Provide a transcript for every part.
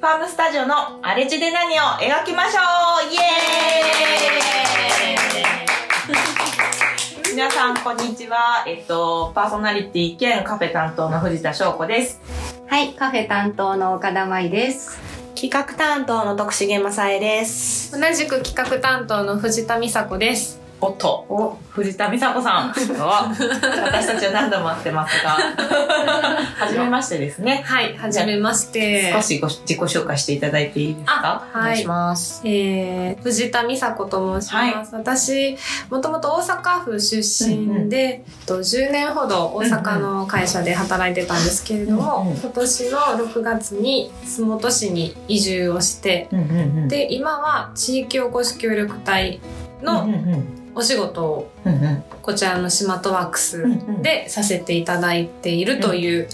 ファームスタジオの荒れ地で何を描きましょうイエーイ皆さん、こんにちは。えっと、パーソナリティ兼カフェ担当の藤田翔子です。はい、カフェ担当の岡田舞です。企画担当の徳重正恵です。同じく企画担当の藤田美佐子です。おっと、お、藤田美佐子さん。私たちは何度も会ってますが、はじめましてですね。はい、はじめまして。少しご自己紹介していただいていいですか？はい。ます。えー、藤田美佐子と申します。私、もともと大阪府出身で、えっと10年ほど大阪の会社で働いてたんですけれども、うんうん今年の6月に洲本市に移住をして、うんうんうん。で、今は地域おこし協力隊のうんうんお仕事をこちらのシマトワークスでさせていただいているという。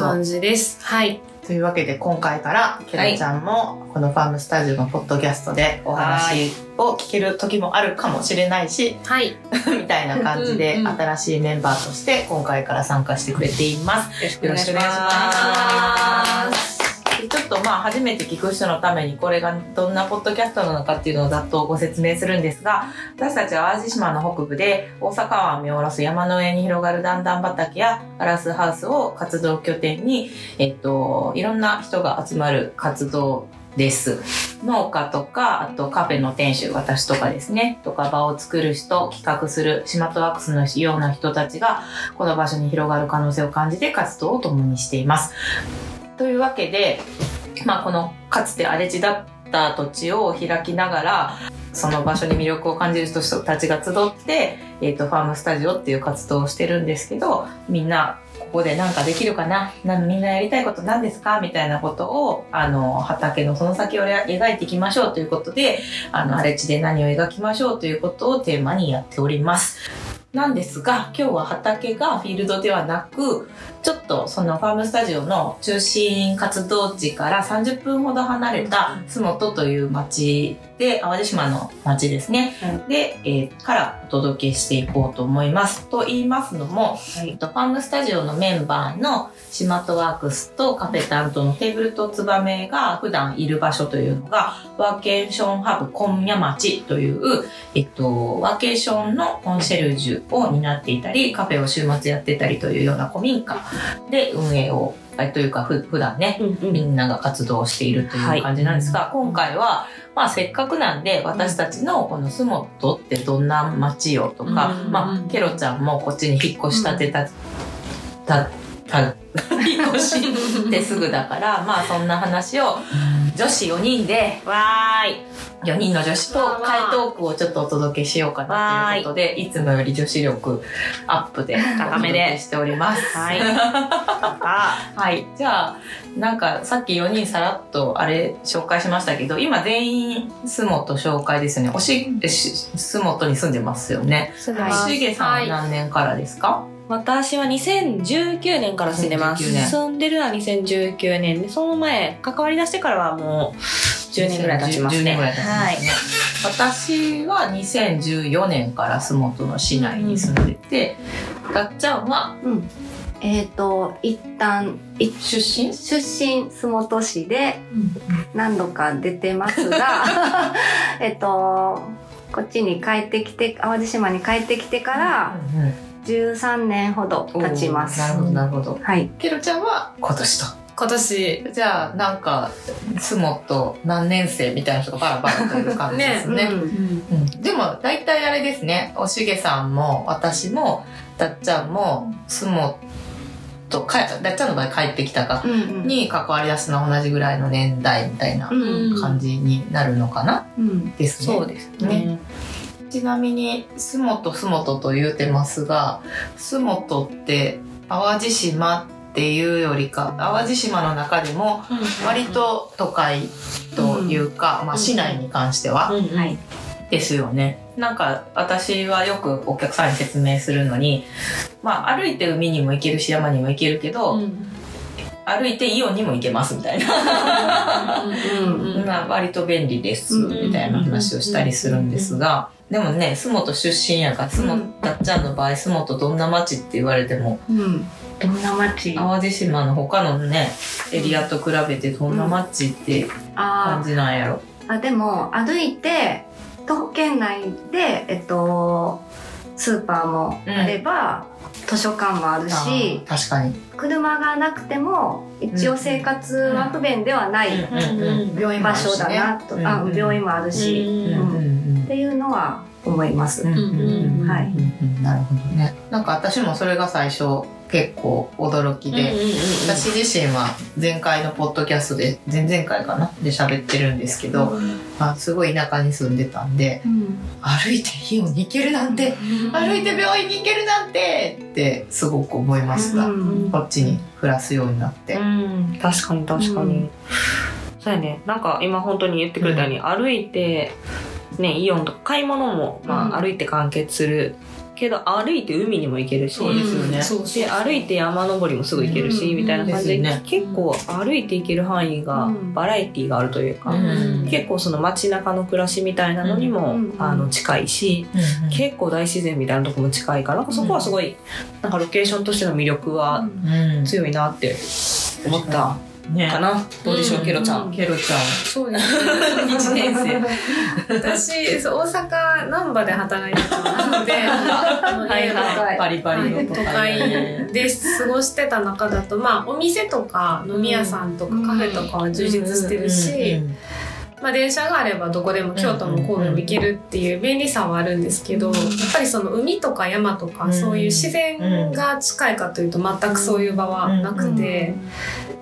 感じです。はい。というわけで今回からケラちゃんもこのファームスタジオのポッドキャストでお話を聞ける時もあるかもしれないしはい。みたいな感じで新しいメンバーとして今回から参加してくれています。よろしくお願いします。ちょっとまあ初めて聞く人のためにこれがどんなポッドキャストなのかっていうのをざっとご説明するんですが私たちは淡路島の北部で大阪湾を見下ろす山の上に広がる段々畑やガラスハウスを活動拠点に、えっと、いろんな人が集まる活動です。農家とか、あとカフェの店主、私とかですね、とか場を作る人、企画する、シマトワークスのような人たちが、この場所に広がる可能性を感じて活動を共にしています。というわけで、まあこのかつて荒れ地だった土地を開きながら、その場所に魅力を感じる人たちが集って、えっ、と、ファームスタジオっていう活動をしてるんですけど、みんな、ここで何かできるかな？なみんなやりたいこと何ですか？みたいなことを、あの、畑のその先を描いていきましょうということで、あの、荒れ地で何を描きましょうということをテーマにやっております。なんですが、今日は畑がフィールドではなく、ちょっとそのファームスタジオの中心活動地から30分ほど離れた洲本という町で、淡路島の町ですね。で、えーからお届けしていこうと思います。と言いますのも、えっとファームスタジオのメンバーのシマトワークスとカフェ担当のテーブルとツバメが普段いる場所というのが、ワーケーションハブ今夜町という、えっと、ワーケーションのコンシェルジュを担っていたり、カフェを週末やってたりというような古民家で運営を、えというかふ普段ね、うんみんなが活動しているという感じなんですが、今回は、まあせっかくなんで私たちのこの洲本ってどんな街よとか、うん。まあケロちゃんもこっちに引っ越したてた、た、た、引っ越してすぐだから、まあそんな話を女子4人で、わーい。4人の女子とわーわー回答句をちょっとお届けしようかなということで、いつもより女子力アップでお高めでしております。はい。あ、はい。じゃあ、なんかさっき4人さらっとあれ紹介しましたけど、今全員洲本紹介ですよね。洲本に住んでますよね。はい住んでます。しげさんは何年からですか、私は2019年から住んでます。2019年住んでるのは2019年で、その前、関わり出してからはもう10年ぐらい経ちます10ね。年ぐらい。私は2014年から洲本の市内に住んでて、がっちゃんはうん。えっ、と、一旦、い出身？出身、洲本市で何度か出てますが、えっと、こっちに帰ってきて、淡路島に帰ってきてから13年ほどうん経ちます。なるほど、なるほど。はい。ケロちゃんは？今年と。今年、じゃあ、なんか、洲本何年生みたいな人がバラバラという感じですね。うんうんでも、大体あれですね。おしげさんも、私も、だっちゃんも、洲本、かだっちゃんの場合帰ってきたか、に関わりだすのは同じぐらいの年代みたいなうん感じになるのかな、うんですね。そうですねね。ちなみに、洲本、洲本と言うてますが、洲本って、淡路島っていうよりか、淡路島の中でも、割と都会というか、まあ市内に関しては。ですよね。なんか私はよくお客さんに説明するのに、まあ歩いて海にも行けるし山にも行けるけど、歩いてイオンにも行けますみたいな。まあ割と便利ですみたいな話をしたりするんですが、でもね、洲本出身やから、洲本、たっちゃんの場合、洲本どんな町って言われても、うん。どんな街？淡路島の他のね、エリアと比べてどんな街ってあ感じなんやろ？ーあでも歩いて徒歩圏内でえっとスーパーもあれば、図書館もあるし確かに。車がなくても一応生活は不便ではないうん病院場所だなと、病院もあるし、うんうんうん。っていうのは思います。うんうんうんうん。はいうんなるほどね。なんか私もそれが最初結構驚きで、私自身は前回のポッドキャストで前々回かな？で喋ってるんですけど、まあ、すごい田舎に住んでたんでうん歩いてイオンに行けるなんて歩いて病院に行けるなんてってすごく思いました、うん。こっちに暮らすようになって、うん、確かに確かに、うん。そうやね。なんか今本当に言ってくれたように、歩いてねイオンとか買い物も、まあ、うん。歩いて完結するけど歩いて海にも行けるし。そうですよね。そうそうで歩いて山登りもすぐ行けるし、うん。みたいな感じで、ね。結構歩いて行ける範囲がうん。バラエティーがあるというか、うん。結構その街中の暮らしみたいなのにも、うん。あの近いし、結構大自然みたいなとこも近いからなん。かそこはすごい、なんかロケーションとしての魅力はうん。強いなって思ったね。かな、どうでしょう、うん。ケロちゃん。ケロちゃん。そうです。ね。一年生。私、そう大阪、難波で働いてたので、あのはいはい。バリバリの都会で過ごしてた中だと、まあ、お店とか飲み屋さんとかカフェとかは充実してるし、まあ、電車があればどこでも京都も神戸も行けるっていう便利さはあるんですけど、やっぱりその海とか山とかうん。そういう自然が近いかというと全くそういう場はなくて、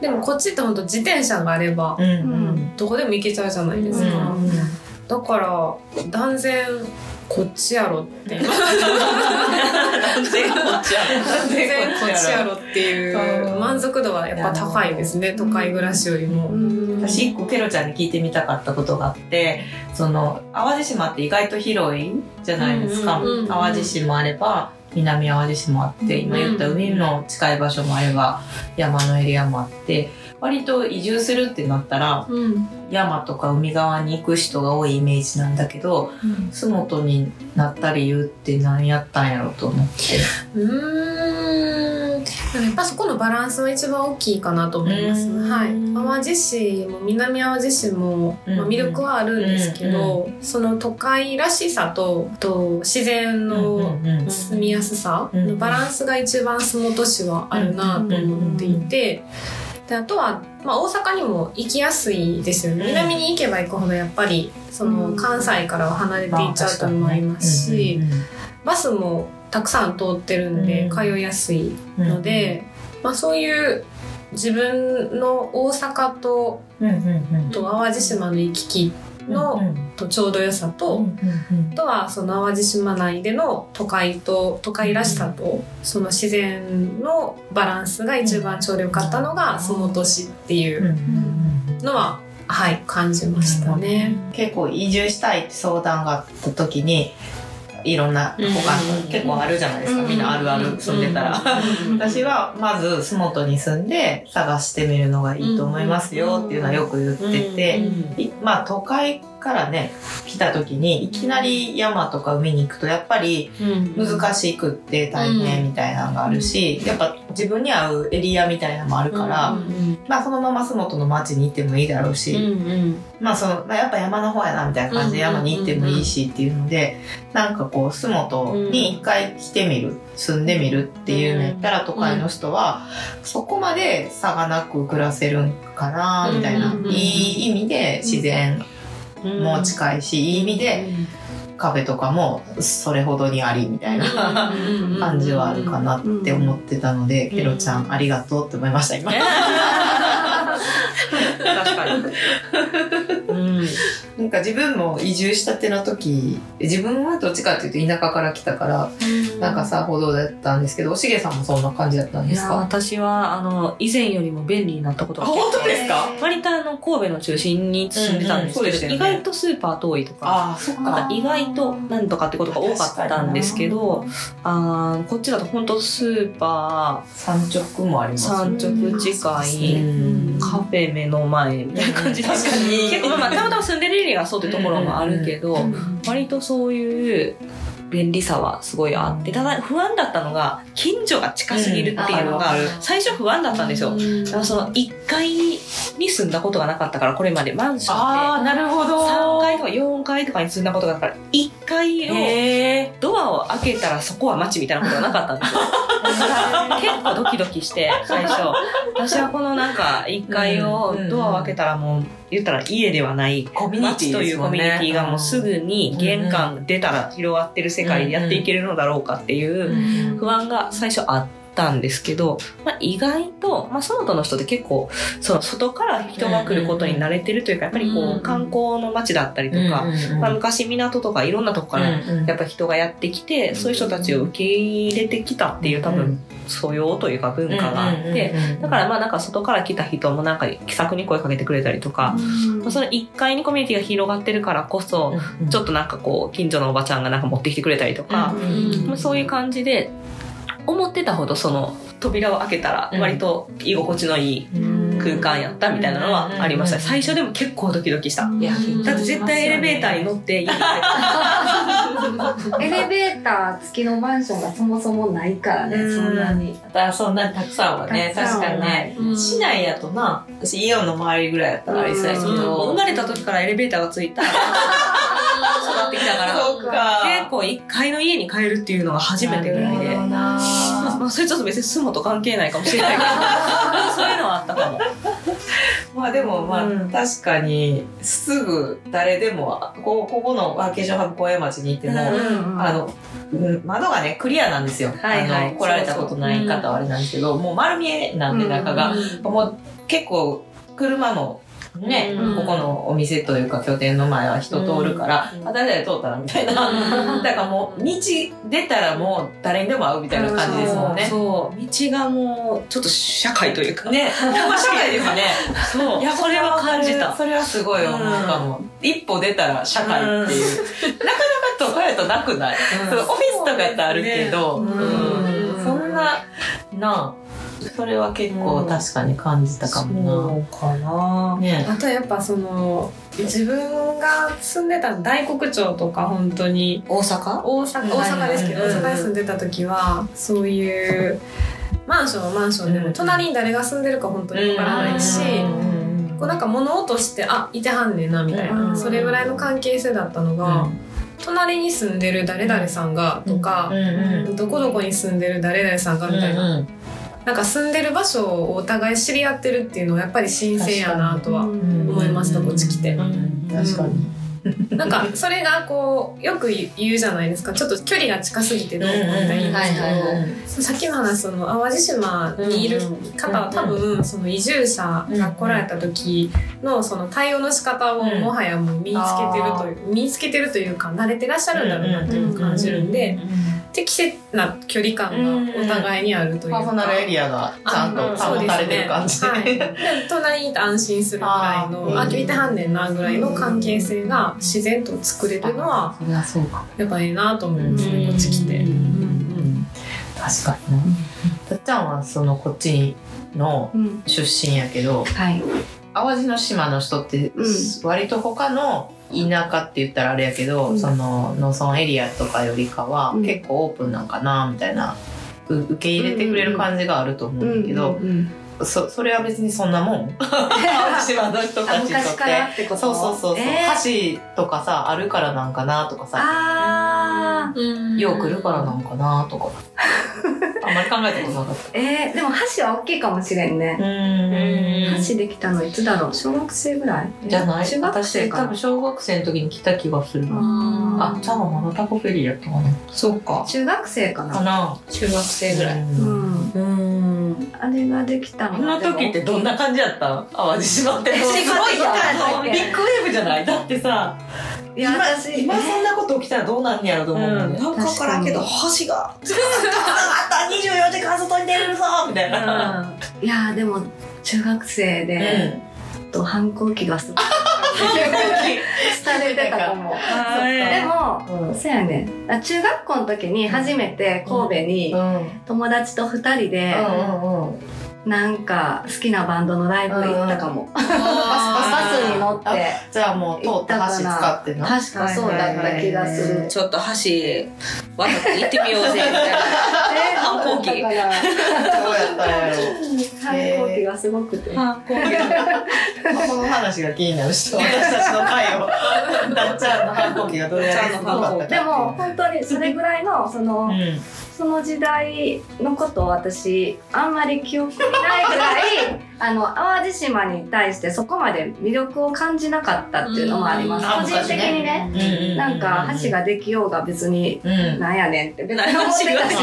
でもこっちって本当自転車があればどこでも行けちゃうじゃないですか。だから断然こっちやろって。全こっちや然こっちやろ？っていう満足度はやっぱ高いですね都会暮らしよりも。私一個ケロちゃんに聞いてみたかったことがあってその淡路島って意外と広いじゃないですか、淡路島あれば南淡路島あって今言った海の近い場所もあれば山のエリアもあって割と移住するってなったらうん。山とか海側に行く人が多いイメージなんだけど洲本になった理由って何やったんやろうと思って。うーんやっぱそこのバランスは一番大きいかなと思います。うん。はい。淡路市も南淡路市も、うん。まあ、魅力はあるんですけど、その都会らしさとと自然の住みやすさのバランスが一番洲本市はあるなと思っていて。であとは、まあ、大阪にも行きやすいですよね、うん。南に行けば行くほどやっぱりそのうん。関西からは離れていっちゃうと思いますし、バスもたくさん通ってるんでうん。通いやすいので、まあ、そういう自分の大阪とと淡路島の行き来の、とちょうど良さと、あとはその淡路島内での都会と都会らしさとその自然のバランスが一番ちょうど良かったのが洲本市っていうのは、はい感じましたね。結構移住したいって相談があった時にいろんな他うん。結構あるじゃないですか、うん。みんなあるある住んでたら、私はまず洲本に住んで探してみるのがいいと思いますよっていうのはよく言ってて、いまあ都会からね来た時にいきなり山とか海に行くとやっぱり難しくって大変みたいなのがあるし、やっぱ自分に合うエリアみたいなのもあるから、まあそのまま洲本の町に行ってもいいだろうし、まあその、まあ、やっぱ山の方やなみたいな感じで山に行ってもいいしっていうので、なんかこう洲本に一回来てみる、住んでみるっていうのやったら都会の人はそこまで差がなく暮らせるんかなみたいな、うんいい意味で自然も近いし、いい意味でカフェとかもそれほどにありみたいな感じはあるかなって思ってたので、うんケロちゃんありがとうって思いました今。確かに。うん。なんか自分も移住したての時自分はどっちかっていうと田舎から来たからなんかさほどだったんですけどおしげさんもそんな感じだったんですか？私はあの以前よりも便利になったことが結構ですか？割とあの神戸の中心に住んでたんですけど、うんうんね。意外とスーパー遠いとか。ああそっか。意外となんとかってことが多かったんですけど、あーこっちだと本当スーパ山直もありー、ます産直近い、うんカフェ目の前みたいな感じで、確かに 結構まあたまたま住んでるエリアがそうってところもあるけど、割とそういう便利さはすごいあって、ただ不安だったのが、近所が近すぎるっていうのが、最初不安だったんですよ。だからその1階に住んだことがなかったから、これまでマンションで。なるほど。3階とか4階とかに住んだことがあったから、1階をドアを開けたらそこは街みたいなことがなかったんですよ。だから結構ドキドキして、最初。私はこのなんか1階をドアを開けたらもう、言ったら家ではないコミュニティ街というコミュニティがもうすぐに玄関出たら広がってる世界でやっていけるのだろうかっていう不安が最初あったんですけど、まあ、意外と、まあ、その他の人って結構その外から人が来ることに慣れてるというかやっぱりこうんう観光の街だったりとか、まあ、昔港とかいろんなとこからやっぱ人がやってきて、そういう人たちを受け入れてきたっていう多分素養というか文化があって、だからまあなんか外から来た人もなんか気さくに声かけてくれたりとか、まあその1階にコミュニティが広がってるからこそ、ちょっとなんかこう近所のおばちゃんがなんか持ってきてくれたりとか、まあそういう感じで思ってたほどその扉を開けたら割と居心地のいい空間やったみたいなのはありました。最初でも結構ドキドキした。いやだって絶対エレベーターに乗って家に帰って エレベーター付きのマンションがそもそもないからね、うんそんなに。だそんなにたくさんはね、確かにね。うん市内やとな、私イオンの周りぐらいやったらありそうやけど。生まれた時からエレベーターがついた 育ってきたから。結構1階の家に帰るっていうのが初めてぐらいで。なるほどな。まあ、それちょっと別に住むと関係ないかもしれないけど。そういうのはあったかも。まあでもまあ、うん。確かにすぐ誰でもこここのワーケーションハブ小屋町に行っても、うんあのうん窓がねクリアなんですよ、はいはい。あの来られたことない方はあれなんですけどもう丸見えなんで中が、もう結構車もね、うん。ここのお店というか拠点の前は人通るから、うん。あ誰々通ったらみたいな、うん。だからもう道出たらもう誰にでも会うみたいな感じですもんね。そう道がもうちょっと社会というか。ね、社会ですね。そう。いや、それは感じた。たそれはすごい思う。かも。一歩出たら社会っていう。なかなか都会やとなくない、オフィスとかやったらあるけど、そんな、なあ、それは結構確かに感じたかもそうかな。な。ね。あとやっぱその自分が住んでた大黒町とか本当に。大阪？大阪大阪ですけど、大阪に住んでた時はそういうマンションはマンションでも、うん。隣に誰が住んでるか本当にわからないし、こうなんか物音してあいてはんねんなみたいな、うん。それぐらいの関係性だったのが、隣に住んでる誰々さんがとか、どこどこに住んでる誰々さんがみたいな、なんか住んでる場所をお互い知り合ってるっていうのはやっぱり新鮮やなとは思いましたこっち来て。確かに。なんかそれがこうよく言うじゃないですか。ちょっと距離が近すぎてどうこうみたいな。言うんですけど、さっきの話その淡路島にいる方は多分その移住者が来られた時のその対応の仕方をうんもはやもう身につけてるという身につけてるというか慣れてらっしゃるんだろうなっていうのを感じるんで適切な距離感がお互いにあるというか。パーソナルエリアがちゃんと保たれてる感じで。すねはい、で隣にいて安心するぐらいのあーあ聞いてはんねんなぐらいの関係性が自然と作れるのはそれはそうか。やっぱいいなと思いますねこっち来て。確かにな。たっちゃんはそのこっちのうん。出身やけど、はい。淡路の島の人ってうん。割と他の田舎って言ったらあれやけど、うん。その農村エリアとかよりかはうん。結構オープンなんかなみたいな、う受け入れてくれる感じがあると思うんだけど、そそれは別にそんなもん。淡路島の人あたちにとって。そうそうそうそう、えー。橋とかさあるからなんかなとかさよう来るからなんかなとか あんまり考えたことなかった。えー、でも箸は大きいかもしれんね。うん。箸できたのいつだろう？小学生ぐらい？じゃない？中学生か。な私多分小学生の時に来た気がするな。ああ、ちゃんはまだタコフェリーやったかな。そうか。中学生かな。かな。中学生ぐらい。うん。うあれができたの。あの時ってどんな感じやった？淡路島って。すごい。ビッグウェーブじゃない？だってさ、いや今私今そんなこと起きたらどうなんねやろと思うもんね。なんかわからんけど箸があった24時間外に出れるぞみたいな。いやでも中学生で、と反抗期がすごいされてたかも。はい。でも、うん。そうやね。あ中学校の時に初めて神戸にうん。うん。友達と二人でうんうん。なんか好きなバンドのライブ行ったかも。バスバスに乗って。じゃあもう通った橋使ってな。確かそうだった気がする。ちょっと橋渡って行ってみようぜみたいな。反抗期。どうやったんやろ。反抗期がすごくて。反抗期。この話が気になる人、私たちの会を。だっちゃんの反抗期がどれぐらいすごかったか。でも本当にそれぐらいのその、うんその時代のことを私あんまり記憶にないぐらい あの淡路島に対してそこまで魅力を感じなかったっていうのもあります、うん。個人的にね、うんうんうんなん。か橋ができようが別にうん。なんやねんって別に思ってたし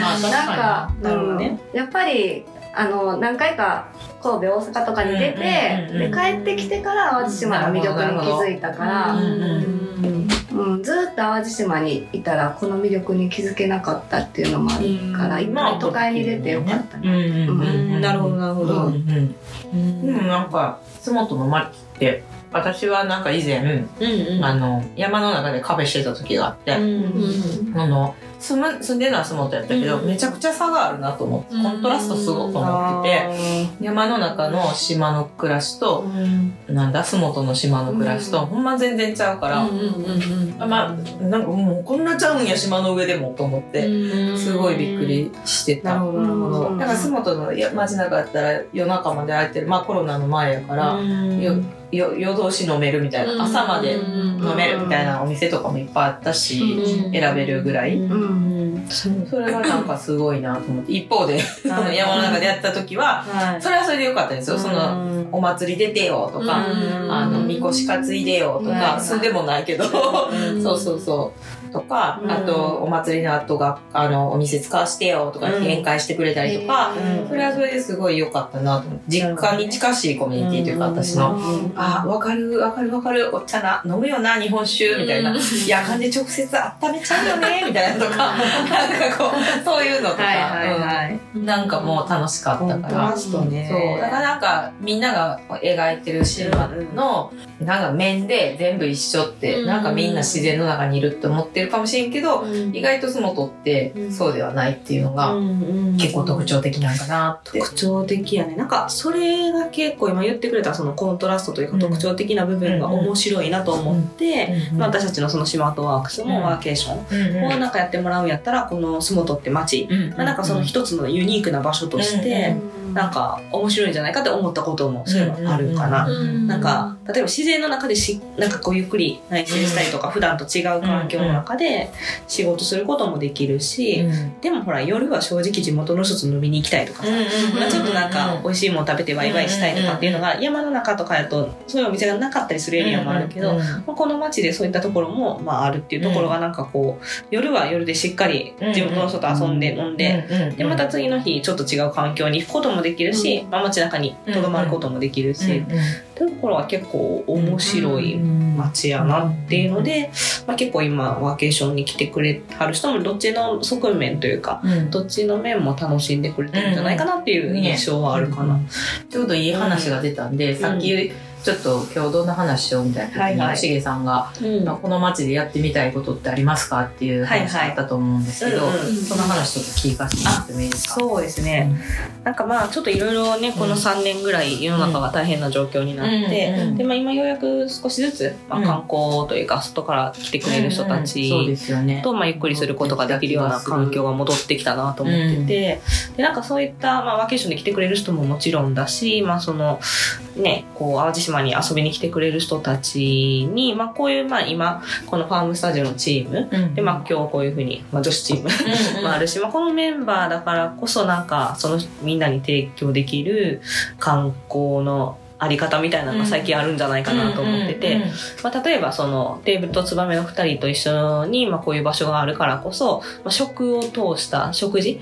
まあなんか、うん。やっぱりあの何回か神戸大阪とかに出て、で帰ってきてから淡路島の魅力に気づいたから、うんうん、ずっと淡路島にいたらこの魅力に気づけなかったっていうのもあるから、一回都会に出てよかったうんね。うんうん。なるほどなるほど。うんうん。なんか、洲本の町って、私はなんか以前、うんうん。あの、山の中でカフェしてた時があって、うんあの、住む、住んでるのは洲本やったけど、うんめちゃくちゃ差があるなと思って、コントラストすごく思ってて、山の中の島の暮らしと、なんだ、洲本の島の暮らしと、ほんま全然ちゃうから、まあ、なんかもうこんなちゃうんや、島の上でもと思って、すごいびっくりしてた。だから洲本のや街中やったら夜中まで空いてる、まあコロナの前やから、よよ夜通し飲めるみたいな、朝まで飲めるみたいなお店とかもいっぱいあったし、選べるぐらい。うんそれがなんかすごいなと思って。一方で、その山の中でやった時は、はい。それはそれでよかったですよ。その、お祭り出てよとか、あの、みこし担いでよとか、住んでもないけど、そうそうそう。とか、うん。あと、お祭りの後が、あの、お店使わしてよとか、うん。宴会してくれたりとか、それはそれですごい良かったなと。実家に近しいコミュニティというか、私の。あ、わかる、わかる、わかる、お茶な、飲むよな、日本酒、みたいな。いや、感じ直接温めちゃうよね、みたいなとか、なんかこう、そういうのとか、はいはいはい。うん。なんかもう楽しかったから。そう。だからなんか、みんなが描いてる島の、なんか面で全部一緒って、うん。なんかみんな自然の中にいるって思ってるかもしれんけど、意外と洲本ってそうではないっていうのが、結構特徴的なんかなって。特徴的やね。なんかそれが結構今言ってくれたそのコントラストというか特徴的な部分が面白いなと思って、まあ、私たちのその島とワークスもワーケーションをなんかやってもらうんやったらこの洲本って街、まあ、なんかその一つのユニークな場所としてなんか面白いんじゃないかって思ったこともそういえばあるかな。なんか例えば自然の中でしなんかこうゆっくり内省したりとか、普段と違う環境の中で仕事することもできるし、でもほら夜は正直地元の人と飲みに行きたいとかさ、まあ、ちょっとなんか美味しいもの食べてワイワイしたいとかっていうのが山の中とかやとそういうお店がなかったりするエリアもあるけど、まあ、この街でそういったところもまああるっていうところがなんかこう夜は夜でしっかり地元の人と遊んで飲んで。でまた次の日ちょっと違う環境に行くこともできるし、まあ、街中にとどまることもできるし、というところは結構面白い街やなっていうので、まあ、結構今ワーケーションに来てくれはる人もどっちの側面というかどっちの面も楽しんでくれてるんじゃないかなっていう印象はあるかな。ちょうどいい話が出たんで、さっきちょっと今日どんな話しようみたいな時に、はいはい。しげさんが、うん。まあこの街でやってみたいことってありますかっていう話があったと思うんですけど、はいはい。うんうんその話ちょっと聞かせてもらってもいいですか？そうですね、なんかまあちょっといろいろねこの3年ぐらい世の中が大変な状況になって、うんうんでまあ、今ようやく少しずつ、まあ、うん観光というか外から来てくれる人たちですよね。と、まあ、ゆっくりすることができるような環境が戻ってきたなと思ってて、でなんかそういった、まあ、ワーケーションで来てくれる人ももちろんだし、まあそのね、こう淡路島に遊びに来てくれる人たちに、まあ、こういう、まあ、今このファームスタジオのチームうん。で、まあ、今日こういうふうに、まあ、女子チーム もあるし、まあ、このメンバーだからこそなんかそのみんなに提供できる観光のあり方みたいなのが最近あるんじゃないかなと思ってて、まあ、例えばそのテーブルとツバメの2人と一緒に、まあ、こういう場所があるからこそ、まあ、食を通した食事？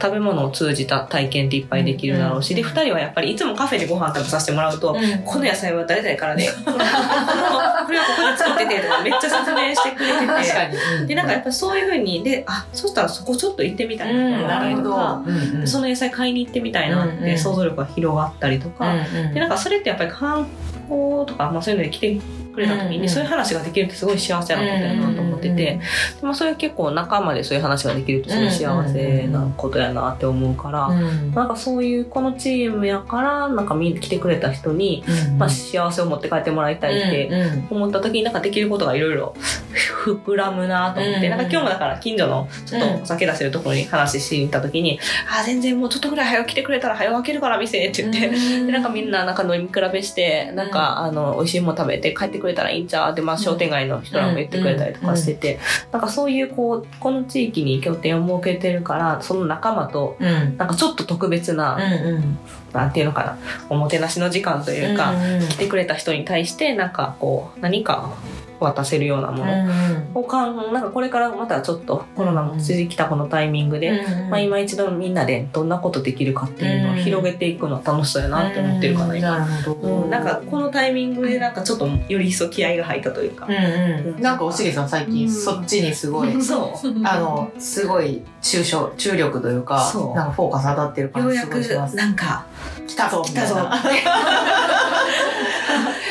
食べ物を通じた体験っていっぱいできるだろうし、で2人はやっぱりいつもカフェでご飯食べさせてもらうと、うん。この野菜は誰々からで、こ のこれはここで作っててとかめっちゃ説明してくれてて。でなんかやっぱりそういうふうにであそしたらそこちょっと行ってみたいなとか、うんうんその野菜買いに行ってみたいなっうんうん。て想像力が広がったりとか、うんうん。でなんかそれってやっぱり観光とか、まあ、そういうので来てくれた時に、そういう話ができるってすごい幸せなことやなと思ってて、でもそれ結構仲間でそういう話ができるってすごい幸せなことやなって思うから、なんかそういうこのチームやからなんか来てくれた人に、まあ、幸せを持って帰ってもらいたいって思った時になんかできることがいろいろ 膨らむなと思って、なんか今日もだから近所のちょっとお酒出せるところに話しに行った時に、あ全然もうちょっとぐらい早く来てくれたら早く開けるから店って言って、でなん。かみんななんか飲み比べしてなんか、あの美味しいもの食べて帰ってくれたらいいんちゃうって、まあ、商店街の人らも言ってくれたりとかしてて、なんかそういうこうこの地域に拠点を設けてるからその仲間と、なんかちょっと特別な、なんていうのかなおもてなしの時間というか、来てくれた人に対してなんかこう何か渡せるようなもの。をかん、なんかこれからまたちょっとコロナも続きたこのタイミングで、まあ、今一度みんなでどんなことできるかっていうのを広げていくのは楽しそうやなって思ってるかな、今。うん、なんかこのタイミングでなんかちょっとより一層気合が入ったというか。なんかおしげさん最近そっちにすごい、そう。あの、すごい注症、注力というか、なんかフォーカス当たってる感じすごいします。なんか、来たぞ来たぞ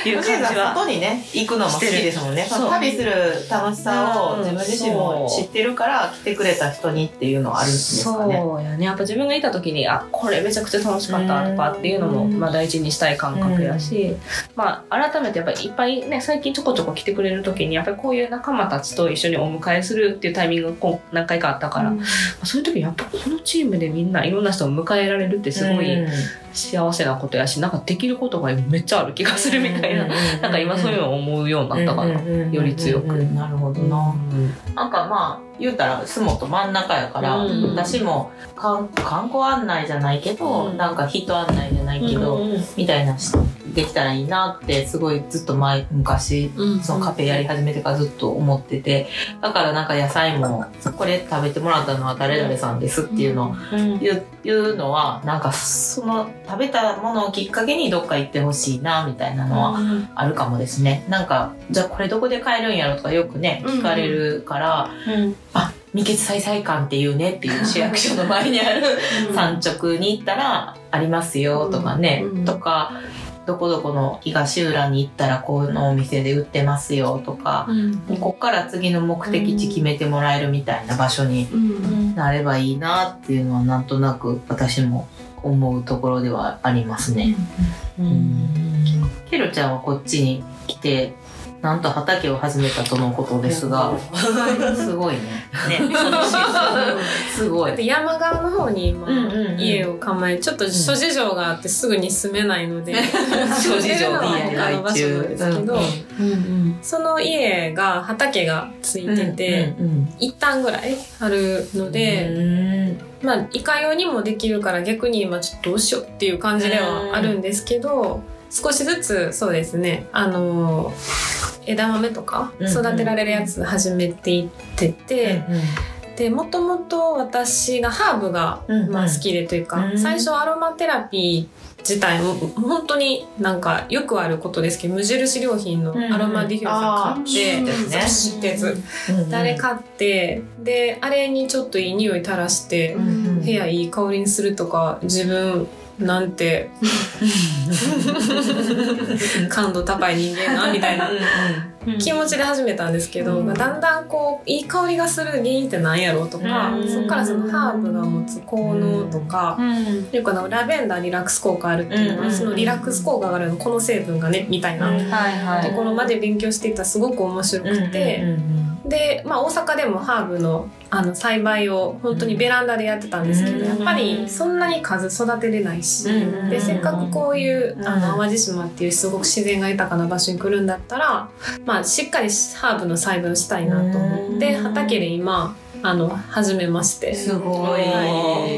いう感じは外にね行くのも好きですもんね。旅する楽しさを自分自身も知ってるから来てくれた人にっていうのはあるんですかね。そうやね。やっぱ自分がいた時にあこれめちゃくちゃ楽しかったとかっていうのも、まあ、大事にしたい感覚やし、まあ、改めてやっぱりいっぱいね最近ちょこちょこ来てくれる時にやっぱりこういう仲間たちと一緒にお迎えするっていうタイミングが何回かあったから、うん、そういう時にやっぱこのチームでみんないろんな人を迎えられるってすごい、幸せなことやしなんかできることがめっちゃある気がするみたいな、なんか今そういうのを思うようになったかな、より強く。なるほどな、なんかまあ言うたら洲本真ん中やから、私も観光案内じゃないけど、なんか人案内じゃないけど、みたいなできたらいいなってすごいずっと前昔、そのカフェやり始めてからずっと思っててだからなんか野菜もこれ食べてもらったのは誰々さんですっていうのを言う,、のはなんかその食べたものをきっかけにどっか行ってほしいなみたいなのはあるかもですね。なんかじゃあこれどこで買えるんやろとかよくね聞かれるから、うん。あ未決再々館っていうねっていう市役所の前にある産直に行ったらありますよとかね、とかどこどこの東浦に行ったらこのお店で売ってますよとか、うん、こっから次の目的地決めてもらえるみたいな場所になればいいなっていうのはなんとなく私も思うところではありますね。うん、ケロちゃんはこっちに来てなんと畑を始めたとのことですが、すごいね。ね、すごい。山側の方に今、家を構え、ちょっと諸事情があってすぐに住めないので、諸事情の他の場所なんですけど、その家が畑がついてて、一旦ぐらいあるので、まあ、いかようにもできるから逆に今ちょっとどうしようっていう感じではあるんですけど、少しずつそうですね、あの枝豆とか育てられるやつ始めていってて、でもともと私がハーブが、まあ、好きでというか、最初アロマテラピー自体も本当になんかよくあることですけど無印良品のアロマディフューザー買って、うんうん、知ってず、うんあれ買ってであれにちょっといい匂い垂らして、部屋いい香りにするとか自分なんて。感度高い人間なみたいな。気持ちで始めたんですけど、うん、だんだんこういい香りがする原因って何やろうとか、うん、そこからそのハーブが持つ効能とか、うん、いうかなラベンダーリラックス効果あるっていうのは、そのリラックス効果があるのこの成分がねみたいなところまで勉強していったらすごく面白くて。で、まあ、大阪でもハーブのあの栽培を本当にベランダでやってたんですけど、やっぱりそんなに数育てれないし、でせっかくこういうあの淡路島っていうすごく自然が豊かな場所に来るんだったら、まあ、しっかりハーブの栽培をしたいなと思って畑で今あの始めまして。すごい、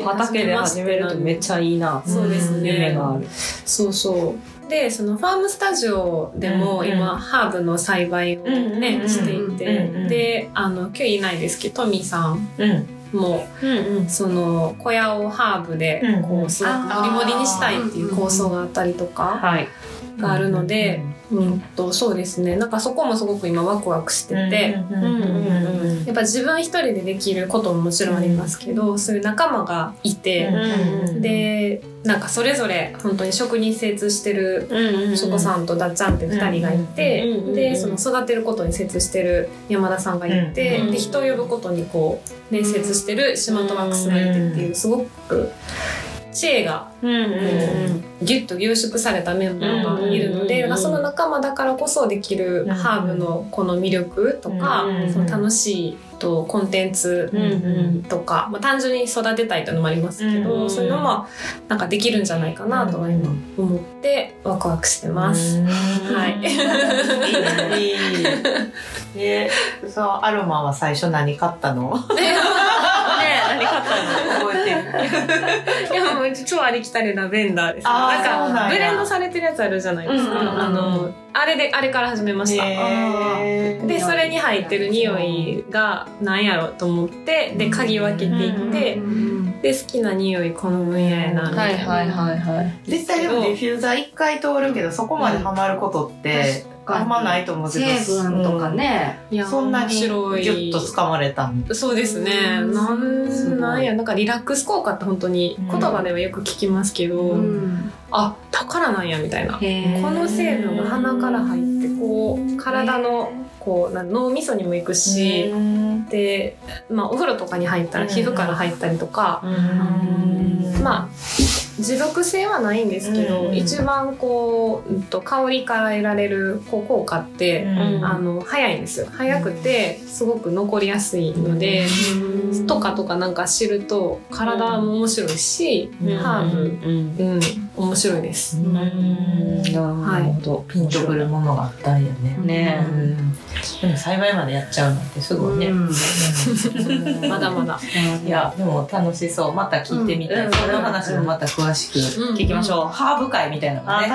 畑で始めるとめっちゃいいな。そうですね。夢がある。そうそうでそのファームスタジオでも今、ハーブの栽培をね、していて、であの今日いないですけどトミーさんも、その小屋をハーブでこうすごくもりもりにしたいっていう構想があったりとか。があるので、うんとそうですね。なんかそこもすごく今ワクワクしててやっぱ自分一人でできることももちろんありますけど、そういう仲間がいて、でなんかそれぞれ本当に食に精通してるしょこさんとだっちゃんって2人がいて、でその育てることに精通してる山田さんがいて、で人を呼ぶことにこうね精通してる島とマックスがいてっていうすごく。知恵がこうギュッと凝縮されたメンバーがいるので、その仲間だからこそできるハーブのこの魅力とか、その楽しいとコンテンツとか、まあ、単純に育てたいというのもありますけど、そういうのもなんかできるんじゃないかなとは今思ってワクワクしてます。はい。いいね。え、そうアロマは最初何買ったの？何買ったの？覚えてる。いや、もう超ありきたりなベンダーです。なんか、ブレンドされてるやつあるじゃないですか。あの、あれで、あれから始めました。で、それに入ってる匂いが何やろと思って、で、嗅ぎ分けていって、で、好きな匂いこの分野やな、はいはいはいはい。絶対でもディフューザー一回通るけど、そこまでハマることって、あんまないと思うけど。成分とかね、うん、そんなにギュッと掴まれたそうですね、なんなんや。なんかリラックス効果って本当に言葉ではよく聞きますけど、うん、あだからなんやみたいな。この成分が鼻から入ってこう体のこう脳みそにも行くしで、まあ、お風呂とかに入ったら皮膚から入ったりとかまあ持続性はないんですけど、うん、一番こう、うん、と香りから得られるこう効果って、うん、あの早いんですよ。早くてすごく残りやすいので、とかとかなんか知ると体も面白いし、ハーブ、うん。面白いです。なるほど、ピンとくるものがあったんやね。ね、でも栽培までやっちゃうなんてすごいね。まだまだ。いやでも楽しそうまた聞いてみたい。その話もまた詳しく聞きましょう。ハーブ会みたいなのね。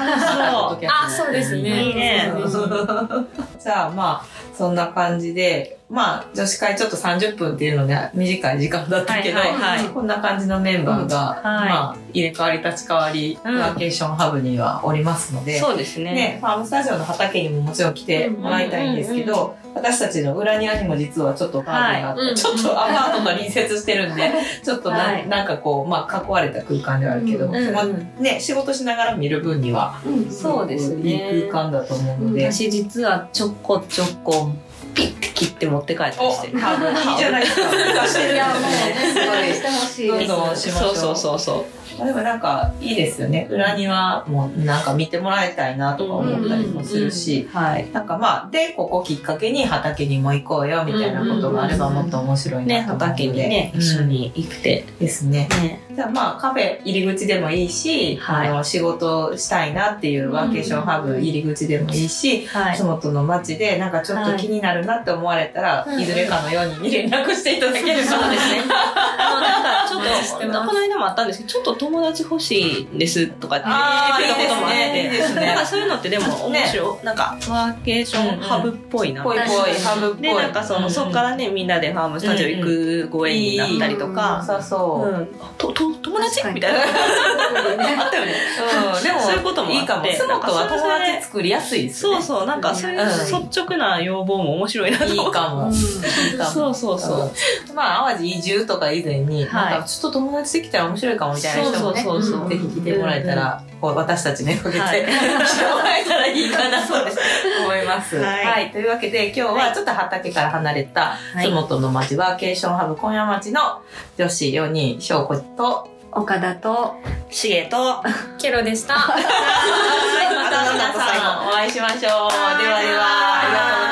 あ、そうですね。いいね。じゃ あまあそんな感じでまあ、女子会ちょっと30分っていうので短い時間だったけど、はいはい。はい、こんな感じのメンバーが、うん、まあ、入れ替わり立ち替わり、うん、ワーケーションハブにはおりますので、そうですね。ね、ファームスタジオの畑にももちろん来てもらいたいんですけど、私たちの裏庭にも実はちょっとガーデンがあって、はい、ちょっとアパートと隣接してるんで、ちょっとなはい、なんかこう、まあ、囲われた空間ではあるけど、うんうん、ね、仕事しながら見る分には、うん、そうですね。いい空間だと思うので。私実はちょこちょこ、ピッて切って持って帰ったりしてる。いいじゃないですか。いや、もうね、すごいしてほしいです。どんどんしましょう。そうそうそう。でもなんかいいですよね。裏庭もなんか見てもらいたいなとか思ったりもするし、はい。なんかまあ、で、ここきっかけに畑にも行こうよみたいなことがあればもっと面白いなと思うので。ね、畑にね、一緒に行って。ですね。ねじゃあまあ、カフェ入り口でもいいし、はい、あの、仕事したいなっていうワーケーションハブ入り口でもいいし、はい、洲本の街でなんかちょっと気になるなって思われたら、い、ずれかのように連絡していただければ。そうですね。あの、なんかちょっと、この間もあったんですけど、ちょっと友達欲しいんですとかって言ってたこともあって、なんかそういうのってでも面白い、ね、なんかワーケーションハブっぽいな、ぽいぽい、ハブっぽい。で、なんかその、そっからね、みんなでファームスタジオ行くご縁になったりとか、そうそう。と、と、友達？みたいな。あったよね。う。ん。でも、そういうこともいいかも。スモとは友達作りやすいですそうそう、なんかそういう率直な要望も面白いなといいかも。そうそうそう。まあ、淡路移住とか以前に、なんかちょっと友達できたら面白いかもみたいな人そうそうそうぜひ来てもらえたら、こう私たちね、かけて、はい、来てもらえたらいいかなと思います。はい、はい。というわけで、今日はちょっと畑から離れた、洲本の町、ワーケーションハブ今夜町の女子4人、翔子と、岡田と、しげと、ケロでした。はい。また皆さんお会いしましょう。ではでは。